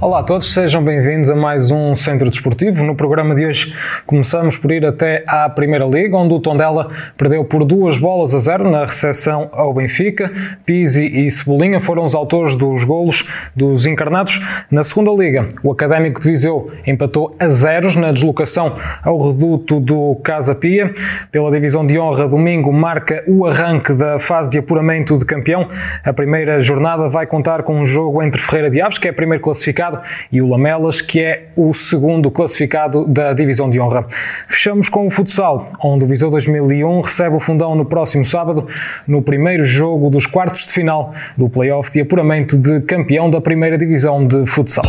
Olá a todos, sejam bem-vindos a mais um Centro Desportivo. No programa de hoje começamos por ir até à Primeira Liga, onde o Tondela perdeu por duas bolas a zero na recepção ao Benfica. Pizzi e Cebolinha foram os autores dos golos dos encarnados. Na Segunda Liga, o Académico de Viseu empatou a zeros na deslocação ao reduto do Casa Pia. Pela divisão de honra, domingo marca o arranque da fase de apuramento de campeão. A primeira jornada vai contar com um jogo entre Ferreira de Aves, que é primeiro classificado, e o Lamelas, que é o segundo classificado da divisão de honra. Fechamos com o futsal, onde o Viseu 2001 recebe o fundão no próximo sábado, no primeiro jogo dos quartos de final do play-off de apuramento de campeão da primeira divisão de futsal.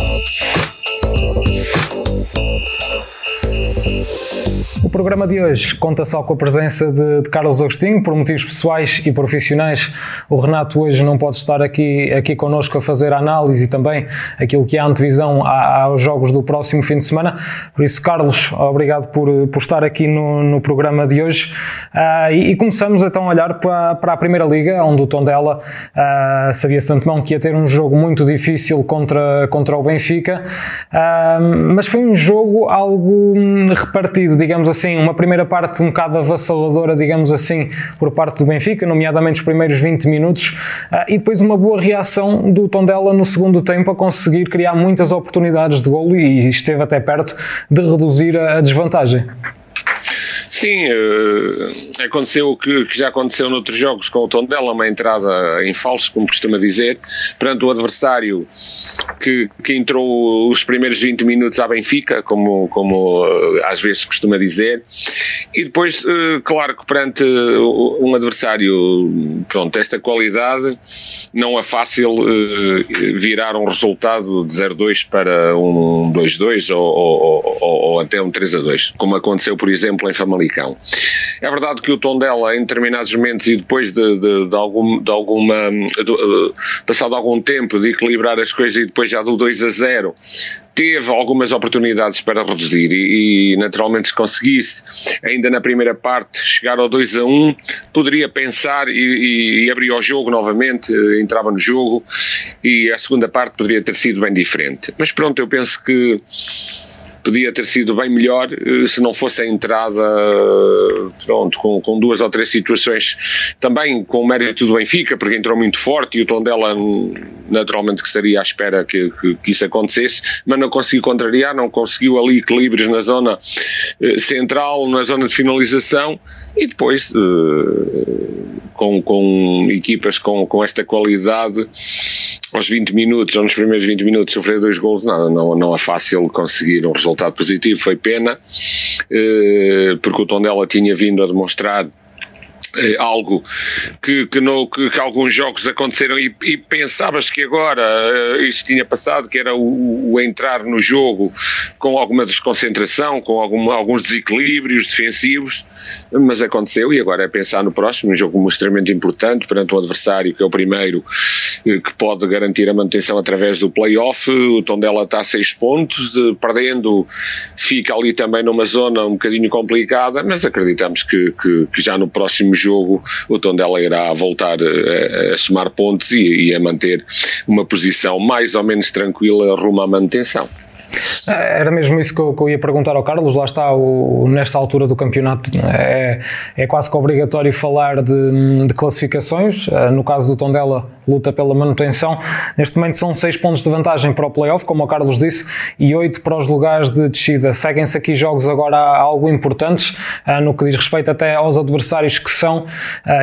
O programa de hoje conta só com a presença de, de, Carlos Agostinho, por motivos pessoais e profissionais. O Renato hoje não pode estar aqui, aqui connosco a fazer a análise e também aquilo que é a antevisão aos jogos do próximo fim de semana. Por isso, Carlos, obrigado por, por estar aqui no, no programa de hoje. Uh, e, e, começamos então a olhar para, para a Primeira Liga, onde o Tondela uh, sabia-se de antemão que ia ter um jogo muito difícil contra, contra o Benfica, uh, mas foi um jogo algo repartido, digamos assim assim, uma primeira parte um bocado avassaladora, digamos assim, por parte do Benfica, nomeadamente os primeiros 20 minutos, uh, e depois uma boa reação do Tondela no segundo tempo a conseguir criar muitas oportunidades de golo e esteve até perto de reduzir a desvantagem. Sim, uh, aconteceu o que, que, já aconteceu noutros jogos com o Tondela, uma entrada em falso, como costuma dizer, perante o adversário que, que entrou os primeiros 20 minutos à Benfica, como, como uh, às vezes costuma dizer, e depois, uh, claro que perante um adversário pronto, esta qualidade, não é fácil virar um resultado de 0-2 para um 2-2 ou, ou, ou, ou, até um 3-2, como aconteceu, por exemplo, em Famalicão Famalicão. É verdade que o Tondela, em determinados momentos e depois de, de, de, algum, de alguma. De, uh, passado algum tempo de equilibrar as coisas e depois já do 2 a 0, teve algumas oportunidades para reduzir e, e, naturalmente se conseguisse ainda na primeira parte chegar ao 2 a 1 poderia pensar e, e, abrir o jogo novamente, eh, entrava no jogo e a segunda parte poderia ter sido bem diferente. Mas pronto, eu penso que podia ter sido bem melhor eh, se não fosse a entrada pronto, com, com duas ou três situações também com o mérito do Benfica, porque entrou muito forte e o Tondela naturalmente que estaria à espera que, que, que isso acontecesse, mas não conseguiu contrariar, não conseguiu ali equilíbrios na zona eh, central, na zona de finalização e depois eh, com, com equipas com, com esta qualidade aos 20 minutos ou nos primeiros 20 minutos sofrer dois gols, não, não, não é fácil conseguir um resultado positivo, foi pena, eh, porque o Tondela tinha vindo a demonstrar é algo que, que, no, que, que, alguns jogos aconteceram e, e pensavas que agora uh, isso tinha passado, que era o, o, entrar no jogo com alguma desconcentração, com algum, alguns desequilíbrios defensivos, mas aconteceu e agora é pensar no próximo, um jogo extremamente importante perante um adversário que é o primeiro uh, que pode garantir a manutenção através do play-off, o Tondela está a seis pontos, de, perdendo fica ali também numa zona um bocadinho complicada, mas acreditamos que, que, que já no próximo jogo jogo o Tondela irá voltar a, a somar pontos e, e a manter uma posição mais ou menos tranquila rumo à manutenção. É, era mesmo isso que eu, que eu, ia perguntar ao Carlos. Lá está, o, nesta altura do campeonato, é, é quase que obrigatório falar de, de, classificações. Eh, no caso do Tondela, luta pela manutenção. Neste momento são 6 pontos de vantagem para o playoff, como o Carlos disse, e 8 para os lugares de descida. Seguem-se aqui jogos agora algo importantes, eh, no que diz respeito até aos adversários que são,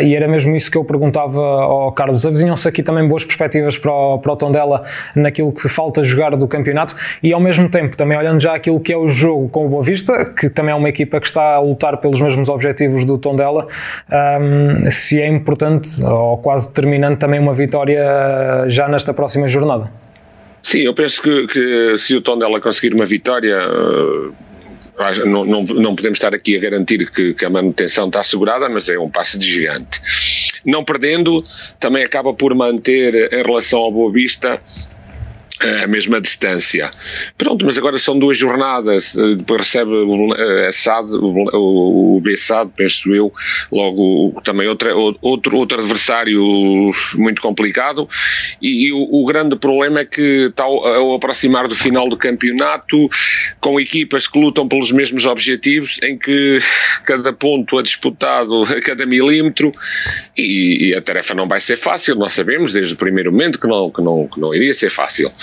e era mesmo isso que eu perguntava ao Carlos. Avizinham-se aqui também boas perspectivas para o, para o Tondela naquilo que falta jogar do campeonato, e ao mesmo mesmo tempo, também olhando já aquilo que é o jogo com o Boa Vista, que também é uma equipa que está a lutar pelos mesmos objetivos do Tondela, um, se é importante ou quase determinante também uma vitória já nesta próxima jornada. Sim, eu penso que, que se o Tondela conseguir uma vitória. Uh não, não, não, podemos estar aqui a garantir que, que, a manutenção está assegurada, mas é um passo de gigante. não perdendo, também acaba por manter em relação ao Boa Vista a mesma distância. Pronto, mas agora são duas jornadas, eh, depois recebe a SAD, o, o BSAD, penso eu, logo também outra, outro, outro adversário muito complicado, e, e o, o, grande problema é que está ao, aproximar do final do campeonato, com equipas que lutam pelos mesmos objetivos, em que cada ponto é disputado a cada milímetro, e, e a tarefa não vai ser fácil, nós sabemos desde o primeiro momento que não, que não, que não iria ser fácil.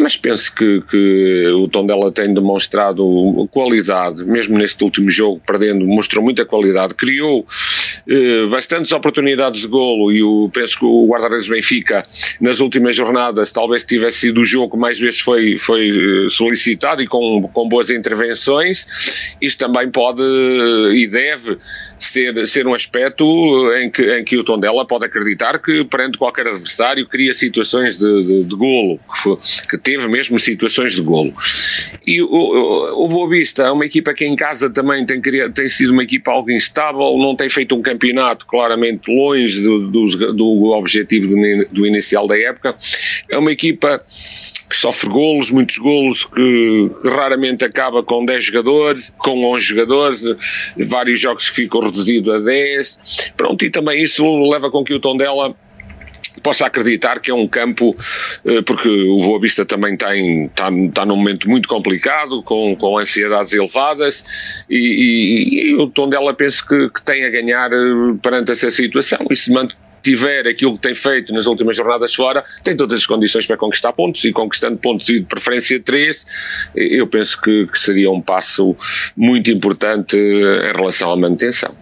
Mas penso que, que o Tondela tem demonstrado qualidade, mesmo neste último jogo, perdendo, mostrou muita qualidade, criou eh, bastantes oportunidades de golo e o, penso que o guarda-redes Benfica, nas últimas jornadas, talvez tivesse sido o jogo que mais vezes foi, foi eh, solicitado e com, com boas intervenções. Isto também pode eh, e deve ser, ser um aspecto em que, em que o Tondela pode acreditar que, perante qualquer adversário, cria situações de, de, de golo, que, que, teve mesmo situações de golo. E o, o, o Boa Vista é uma equipa que em casa também tem, tem sido uma equipa algo instável, não tem feito um campeonato claramente longe do, do, do objetivo do, do inicial da época. É uma equipa que sofre golos, muitos golos, que, raramente acaba com 10 jogadores, com 11 jogadores, vários jogos que ficam reduzidos a 10. Pronto, e também isso leva com que o Tondela possa acreditar que é um campo, eh, porque o Boa Vista também tem, está, está num momento muito complicado, com, com ansiedades elevadas, e, e, e o Tondela penso que, que tem a ganhar eh, perante essa situação e se mantém tiver aquilo que tem feito nas últimas jornadas fora, tem todas as condições para conquistar pontos e conquistando pontos e de preferência três, eu penso que, que seria um passo muito importante em relação à manutenção.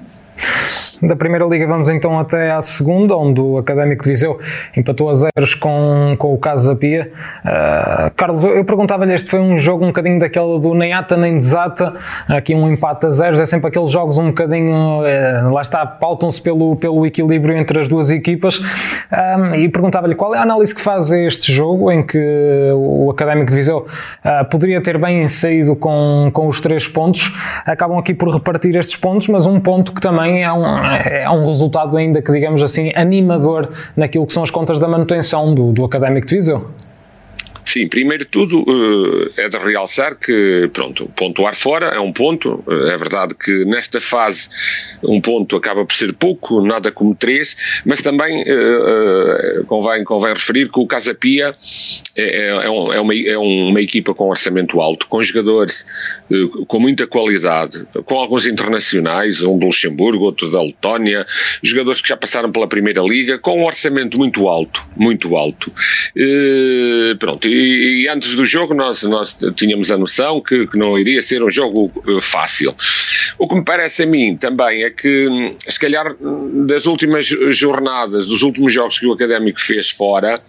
Da Primeira Liga vamos então até à segunda, onde o Académico de Viseu empatou a zeros com, com o Casa Pia. Uh, Carlos, eu perguntava-lhe, este foi um jogo um bocadinho daquele do nem ata nem desata, aqui um empate a zeros, é sempre aqueles jogos um bocadinho, uh, lá está, pautam-se pelo, pelo equilíbrio entre as duas equipas. Um, e perguntava-lhe qual é a análise que faz a este jogo, em que o Académico de Viseu uh, poderia ter bem saído com, com os três pontos, acabam aqui por repartir estes pontos, mas um ponto que também é um é um resultado ainda que, digamos assim, animador naquilo que são as contas da manutenção do, do Académico de Viseu. Sim, primeiro de tudo eh, é de realçar que, pronto, pontuar fora é um ponto. Eh, é verdade que nesta fase um ponto acaba por ser pouco, nada como três, mas também uh, convém, convém referir que o Casa Pia é, é, um, é, uma, é uma equipa com orçamento alto, com jogadores com muita qualidade, com alguns internacionais, um do Luxemburgo, outro da Letónia, jogadores que já passaram pela Primeira Liga, com um orçamento muito alto, muito alto. Pronto, e, antes do jogo nós, nós tínhamos a noção que, que não iria ser um jogo uh, fácil. O que me parece a mim também é que, se calhar, das últimas jornadas, dos últimos jogos que o Académico fez fora,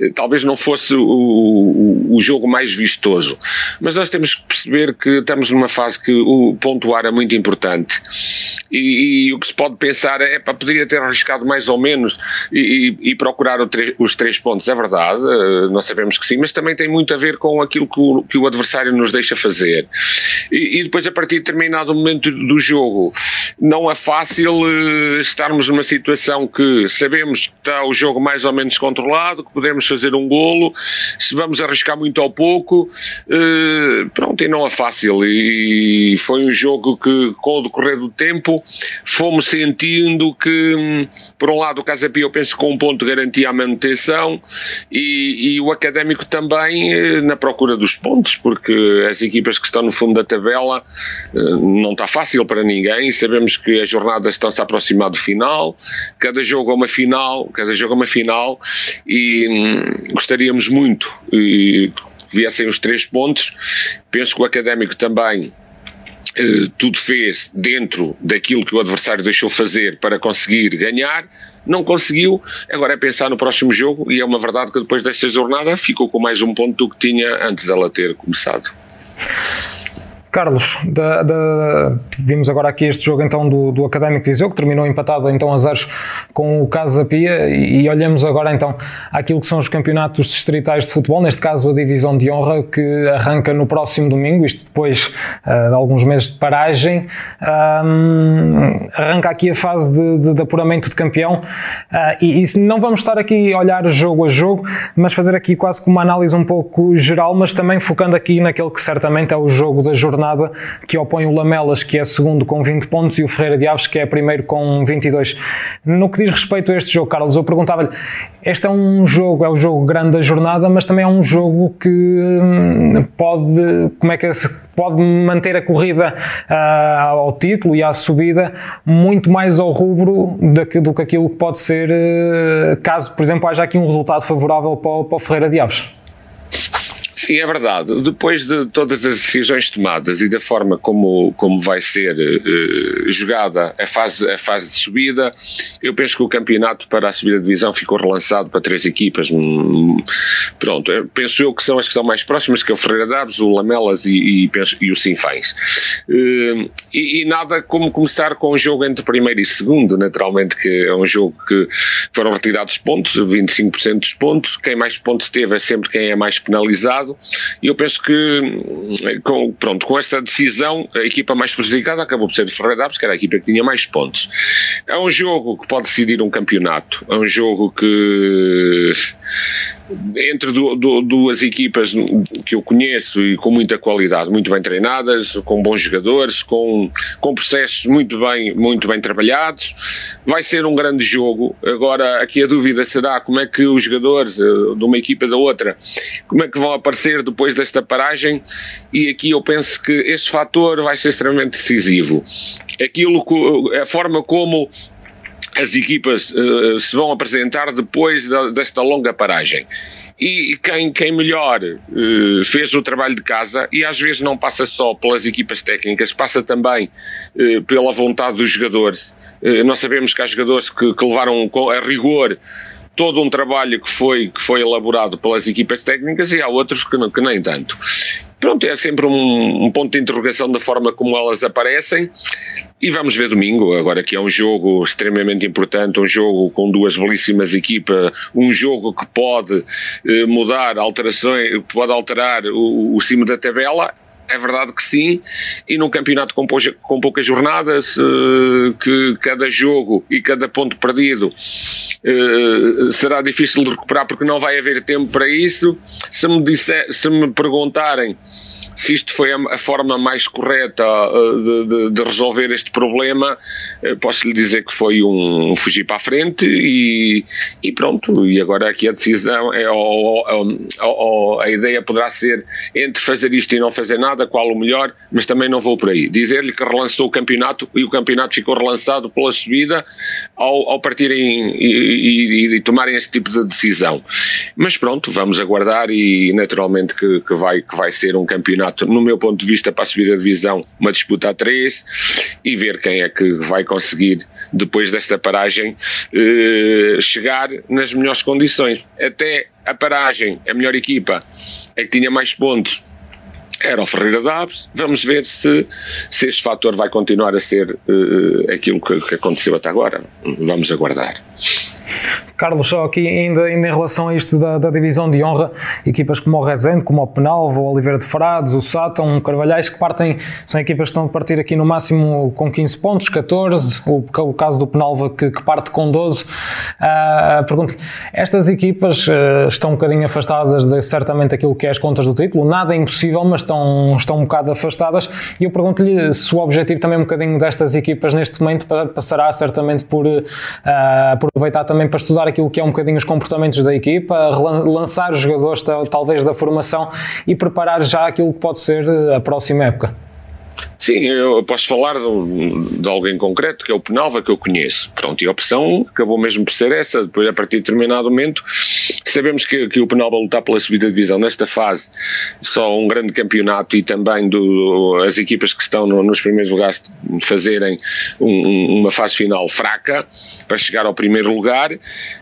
eh, talvez não fosse o, o, o jogo mais vistoso. Mas nós temos que perceber que estamos numa fase que o pontuar é muito importante. E, e o que se pode pensar é, para poderia ter arriscado mais ou menos e, e, e procurar os três pontos. É verdade, eh, nós sabemos que sim, mas também tem muito a ver com aquilo que o, que o adversário nos deixa fazer. E, e, depois, a partir de determinado momento do jogo, não é fácil uh, estarmos numa situação que sabemos que está o jogo mais ou menos controlado, que podemos fazer um golo, se vamos arriscar muito ou pouco, uh, pronto, e não é fácil. E foi um jogo que, com o decorrer do tempo, fomos sentindo que, hum, por um lado, o Casa Pia, eu penso, com um ponto garantia a manutenção e, e o Académico também eh, na procura dos pontos, porque as equipas que estão no fundo da tabela eh, não está fácil para ninguém. Sabemos que as jornadas estão-se a aproximar do final, cada jogo é uma final, cada jogo é uma final, e hum, gostaríamos muito que viessem os três pontos. Penso que o Académico também eh, tudo fez dentro daquilo que o adversário deixou fazer para conseguir ganhar, não conseguiu, agora é pensar no próximo jogo e é uma verdade que depois desta jornada ficou com mais um ponto do que tinha antes dela ter começado. Carlos, vimos agora aqui este jogo então do, do Académico Viseu, que terminou empatado então a zeros com o Casa Pia e, e olhamos agora então aquilo que são os campeonatos distritais de futebol, neste caso a Divisão de Honra, que arranca no próximo domingo, isto depois uh, de alguns meses de paragem, um, arranca aqui a fase de, de, de apuramento de campeão. Uh, e, e, não vamos estar aqui a olhar jogo a jogo, mas fazer aqui quase como uma análise um pouco geral, mas também focando aqui naquele que certamente é o jogo da jornada jornada que opõe o Lamelas, que é segundo com 20 pontos, e o Ferreira de Aves, que é primeiro com 22. No que diz respeito a este jogo, Carlos, eu perguntava-lhe: este é um jogo, é o jogo grande da jornada, mas também é um jogo que hum, pode, como é que é, pode manter a corrida uh, ao título e à subida muito mais ao rubro do, do que aquilo que pode ser uh, caso, por exemplo, haja aqui um resultado favorável para para o Ferreira de Aves. Sim, é verdade. Depois de todas as decisões tomadas e da forma como, como vai ser uh, jogada a fase, a fase de subida, eu penso que o campeonato para a subida de divisão ficou relançado para três equipas. Hum, pronto, penso eu que são as que estão mais próximas, que é o Ferreira Daves, o Lamelas e, e, penso, e o Sinfães. Uh, e, e, nada como começar com um jogo entre primeiro e segundo, naturalmente, que é um jogo que foram retirados pontos, 25% dos pontos. Quem mais pontos teve é sempre quem é mais penalizado e eu penso que, com, pronto, com esta decisão, a equipa mais prejudicada acabou por ser o Ferreira Daves, que era a equipa que tinha mais pontos. É um jogo que pode decidir um campeonato, é um jogo que entre du, du, duas equipas que eu conheço e com muita qualidade, muito bem treinadas, com bons jogadores, com, com processos muito bem, muito bem trabalhados, vai ser um grande jogo. Agora, aqui a dúvida será como é que os jogadores eh, de uma equipa da outra, como é que vão aparecer depois desta paragem, e aqui eu penso que este fator vai ser extremamente decisivo. Aquilo, a forma como as equipas uh, se vão apresentar depois da, desta longa paragem. E quem, quem melhor uh, fez o trabalho de casa, e às vezes não passa só pelas equipas técnicas, passa também uh, pela vontade dos jogadores. nós sabemos que há jogadores que, que levaram a rigor todo um trabalho que foi, que foi elaborado pelas equipas técnicas e há outros que, que nem tanto. Pronto, é sempre um, um, ponto de interrogação da forma como elas aparecem. E vamos ver domingo, agora que é um jogo extremamente importante, um jogo com duas belíssimas equipas, um jogo que pode eh, mudar alterações, pode alterar o, o cimo da tabela, é verdade que sim, e num campeonato com, com poucas jornadas, uh, que cada jogo e cada ponto perdido uh, será difícil de recuperar porque não vai haver tempo para isso. Se me, disser, se me perguntarem se isto foi a, forma mais correta uh, de, de, de, resolver este problema, uh, posso lhe dizer que foi um, um fugir para a frente e, e, pronto. E agora aqui a decisão é ou, ou, ou, a ideia poderá ser entre fazer isto e não fazer nada, qual o melhor, mas também não vou por aí. Dizer-lhe que relançou o campeonato e o campeonato ficou relançado pela subida ao, ao partirem e, e, e, tomarem este tipo de decisão. Mas pronto, vamos aguardar e naturalmente que, que, vai, que vai ser um campeonato campeonato, no meu ponto de vista, para a subida de divisão, uma disputa a três e ver quem é que vai conseguir, depois desta paragem, eh, chegar nas melhores condições. Até a paragem, a melhor equipa é que tinha mais pontos era o Ferreira Daves. Vamos ver se, se este fator vai continuar a ser uh, aquilo que, que, aconteceu até agora. Vamos aguardar. Carlos, só aqui ainda, ainda em relação a isto da, da, divisão de honra, equipas como o Rezende, como o Penalvo, o Oliveira de Frades, o Sátão, o Carvalhais, que partem, são equipas que estão a partir aqui no máximo com 15 pontos, 14, o, o caso do Penalva que, que parte com 12. Uh, pergunto estas equipas uh, estão um bocadinho afastadas de certamente aquilo que é as contas do título, nada é impossível, mas estão, estão um bocado afastadas, e eu pergunto-lhe se o objetivo também um bocadinho destas equipas neste momento passará certamente por uh, aproveitar também para estudar aquilo que é um bocadinho os comportamentos da equipa, lançar os jogadores talvez da formação e preparar já aquilo que pode ser eh, a próxima época. Sim, eu posso falar de, de alguém concreto, que é o Penalva, que eu conheço. Pronto, e a opção acabou mesmo por ser essa. Depois, a partir de determinado momento, sabemos que, que o Penalva lutar pela subida de divisão nesta fase, só um grande campeonato e também do, as equipas que estão no, nos primeiros lugares fazerem um, uma fase final fraca para chegar ao primeiro lugar.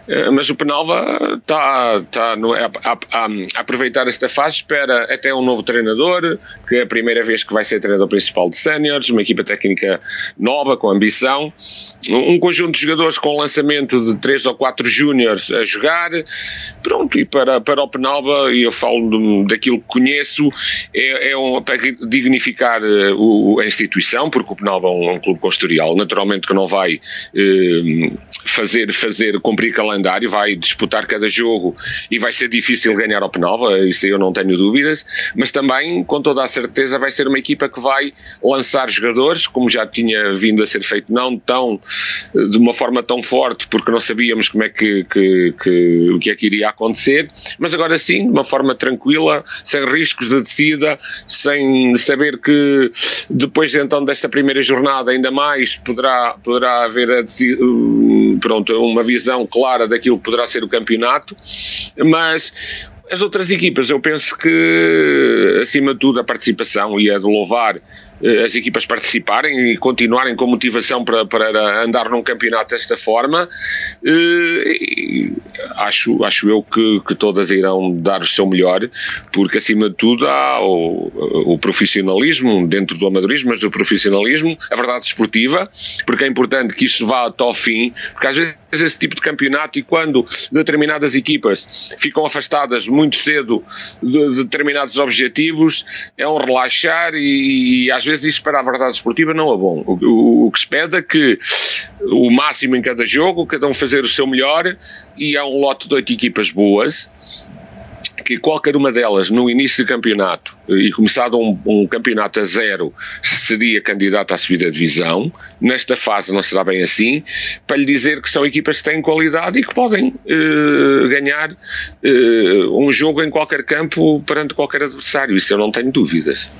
Eh, mas o Penalva está, está no, a, a, a, aproveitar esta fase, espera até um novo treinador, que é a primeira vez que vai ser treinador principal de séniores, uma equipa técnica nova, com ambição, um conjunto de jogadores com lançamento de três ou quatro júniores a jogar, pronto, e para, para o Penalva, e eu falo de, daquilo que conheço, é, é um, para dignificar uh, o, a instituição, porque o Penalva é um, um clube constorial, naturalmente que não vai uh, fazer, fazer cumprir calendário, vai disputar cada jogo e vai ser difícil ganhar ao Penalva, isso eu não tenho dúvidas, mas também, com toda a certeza, vai ser uma equipa que vai lançar jogadores, como já tinha vindo a ser feito, não tão de uma forma tão forte, porque não sabíamos como é que, que, que o que é que iria acontecer, mas agora sim, de uma forma tranquila, sem riscos de descida, sem saber que depois então desta primeira jornada ainda mais poderá, poderá haver a, pronto, uma visão clara daquilo que poderá ser o campeonato, mas as outras equipas, eu penso que, acima de tudo, a participação e a de louvar eh, as equipas participarem e continuarem com motivação para, para andar num campeonato desta forma, eh, acho, acho eu que, que todas irão dar o seu melhor, porque acima de tudo há o, o profissionalismo, dentro do amadorismo, mas do profissionalismo, a verdade esportiva, porque é importante que isso vá até ao fim, porque às vezes esse tipo de campeonato e quando determinadas equipas ficam afastadas muito cedo de, determinados objetivos, é um relaxar e, e às vezes isso para a verdade esportiva não é bom. O, o, o, que se pede é que o máximo em cada jogo, cada um fazer o seu melhor e há um lote de oito equipas boas que qualquer uma delas no início do campeonato e começado um, um, campeonato a zero seria candidato à subida de divisão. Nesta fase não será bem assim, para lhe dizer que são equipas que têm qualidade e que podem uh, ganhar uh, um jogo em qualquer campo perante qualquer adversário. Isso eu não tenho dúvidas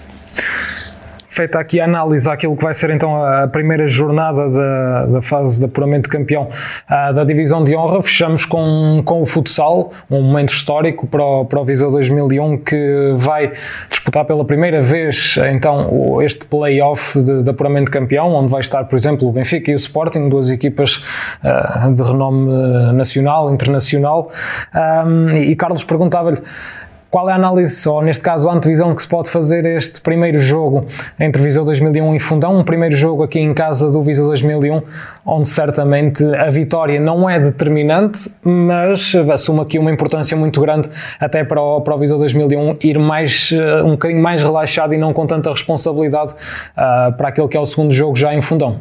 feita aqui a análise àquilo que vai ser então a primeira jornada da, da fase de apuramento de campeão uh, da Divisão de Honra, fechamos com, com o futsal, um momento histórico para o, para o Viseu 2001 que vai disputar pela primeira vez então este play-off de, de, apuramento de campeão, onde vai estar, por exemplo, o Benfica e o Sporting, duas equipas uh, de renome nacional, internacional. E Carlos perguntava-lhe qual é a análise, ou neste caso a antevisão que se pode fazer este primeiro jogo entre Viseu 2001 e Fundão, um primeiro jogo aqui em casa do Viseu 2001, onde certamente a vitória não é determinante, mas assume aqui uma importância muito grande até para o, para o Viseu 2001 ir mais, eh, um bocadinho mais relaxado e não com tanta responsabilidade uh, para aquele que é o segundo jogo já em Fundão.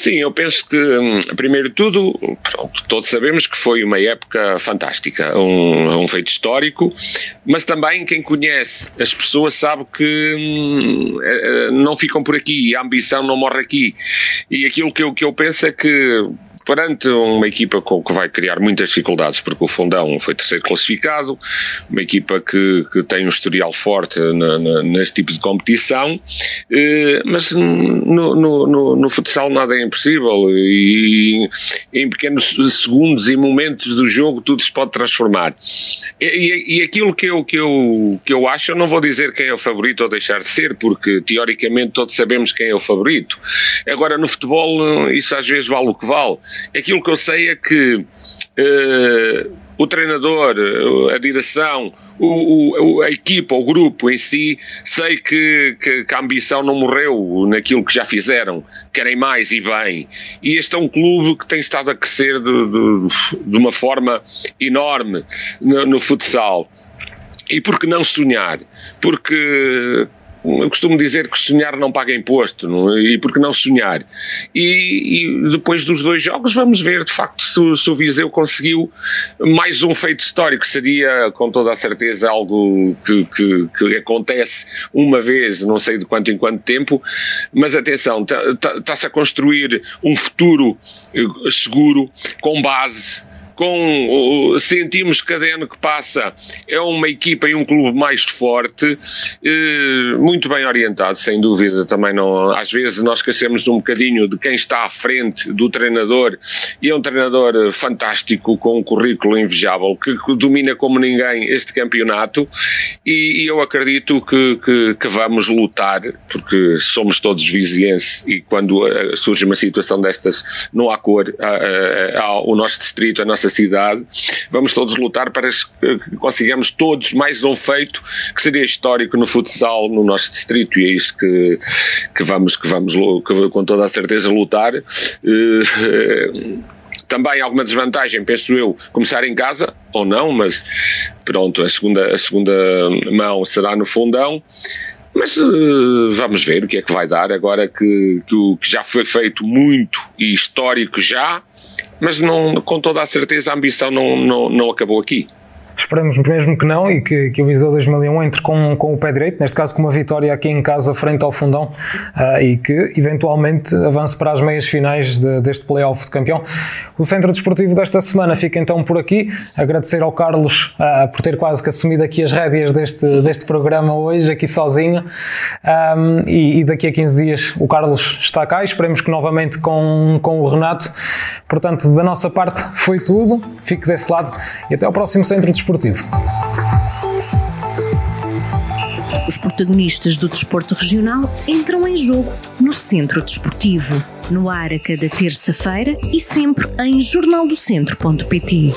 Sim, eu penso que, hum, primeiro de tudo, pronto, todos sabemos que foi uma época fantástica, um, um feito histórico, mas também quem conhece as pessoas sabe que hum, eh, eh, não ficam por aqui, a ambição não morre aqui. E aquilo que eu, que eu penso é que perante uma equipa com, que vai criar muitas dificuldades, porque o Fundão foi terceiro classificado, uma equipa que, que tem um historial forte na, na, nesse tipo de competição, eh, mas no, no, no, no, futsal nada é impossível e em pequenos segundos e momentos do jogo tudo se pode transformar. E, e, e aquilo que eu, que, eu, que eu acho, eu não vou dizer quem é o favorito ou deixar de ser, porque teoricamente todos sabemos quem é o favorito. Agora no futebol isso às vezes vale o que vale. Aquilo que eu sei é que uh, o treinador, a direção, o, o, a equipa, o grupo em si, sei que, que, que, a ambição não morreu naquilo que já fizeram, querem mais e bem. E este é um clube que tem estado a crescer de, de, de uma forma enorme no, no futsal. E por que não sonhar? Porque eu costumo dizer que sonhar não paga imposto, não? É? e por que não sonhar? E, e, depois dos dois jogos vamos ver de facto se, se, o Viseu conseguiu mais um feito histórico, seria com toda a certeza algo que, que, que acontece uma vez, não sei de quanto em quanto tempo, mas atenção, está-se tá, a construir um futuro eh, seguro, com base com sentimos que cada ano que passa é uma equipa e um clube mais forte, eh, muito bem orientado, sem dúvida. Também não, às vezes nós esquecemos um bocadinho de quem está à frente do treinador e é um treinador fantástico com um currículo invejável que, domina como ninguém este campeonato e, e eu acredito que, que, que, vamos lutar porque somos todos vizienses e quando uh, surge uma situação destas não há cor, o nosso distrito, a nossa cidade, vamos todos lutar para que consigamos todos mais um feito que seria histórico no futsal no nosso distrito e é isso que, que vamos, que vamos que, com toda a certeza lutar. Uh, também alguma desvantagem, penso eu, começar em casa ou não, mas pronto, a segunda, a segunda mão será no fundão. Mas uh, vamos ver o que é que vai dar agora que, que, que já foi feito muito e histórico já, mas não, com toda a certeza a ambição não, não, não acabou aqui. Esperamos mesmo que não e que, que o Viseu 2001 entre com, com o pé direito, neste caso com uma vitória aqui em casa frente ao Fundão uh, e que eventualmente avance para as meias finais de, deste playoff de campeão. O Centro Desportivo desta semana fica então por aqui. Agradecer ao Carlos uh, por ter quase que assumido aqui as rédeas deste, deste programa hoje, aqui sozinho. Um, e, e, daqui a 15 dias o Carlos está cá. Esperemos que novamente com, com o Renato. Portanto, da nossa parte foi tudo. Fique desse lado e até ao próximo Centro Desportivo. Os protagonistas do desporto regional entram em jogo no Centro Desportivo, no ar a cada terça-feira e sempre em jornaldocentro.pt.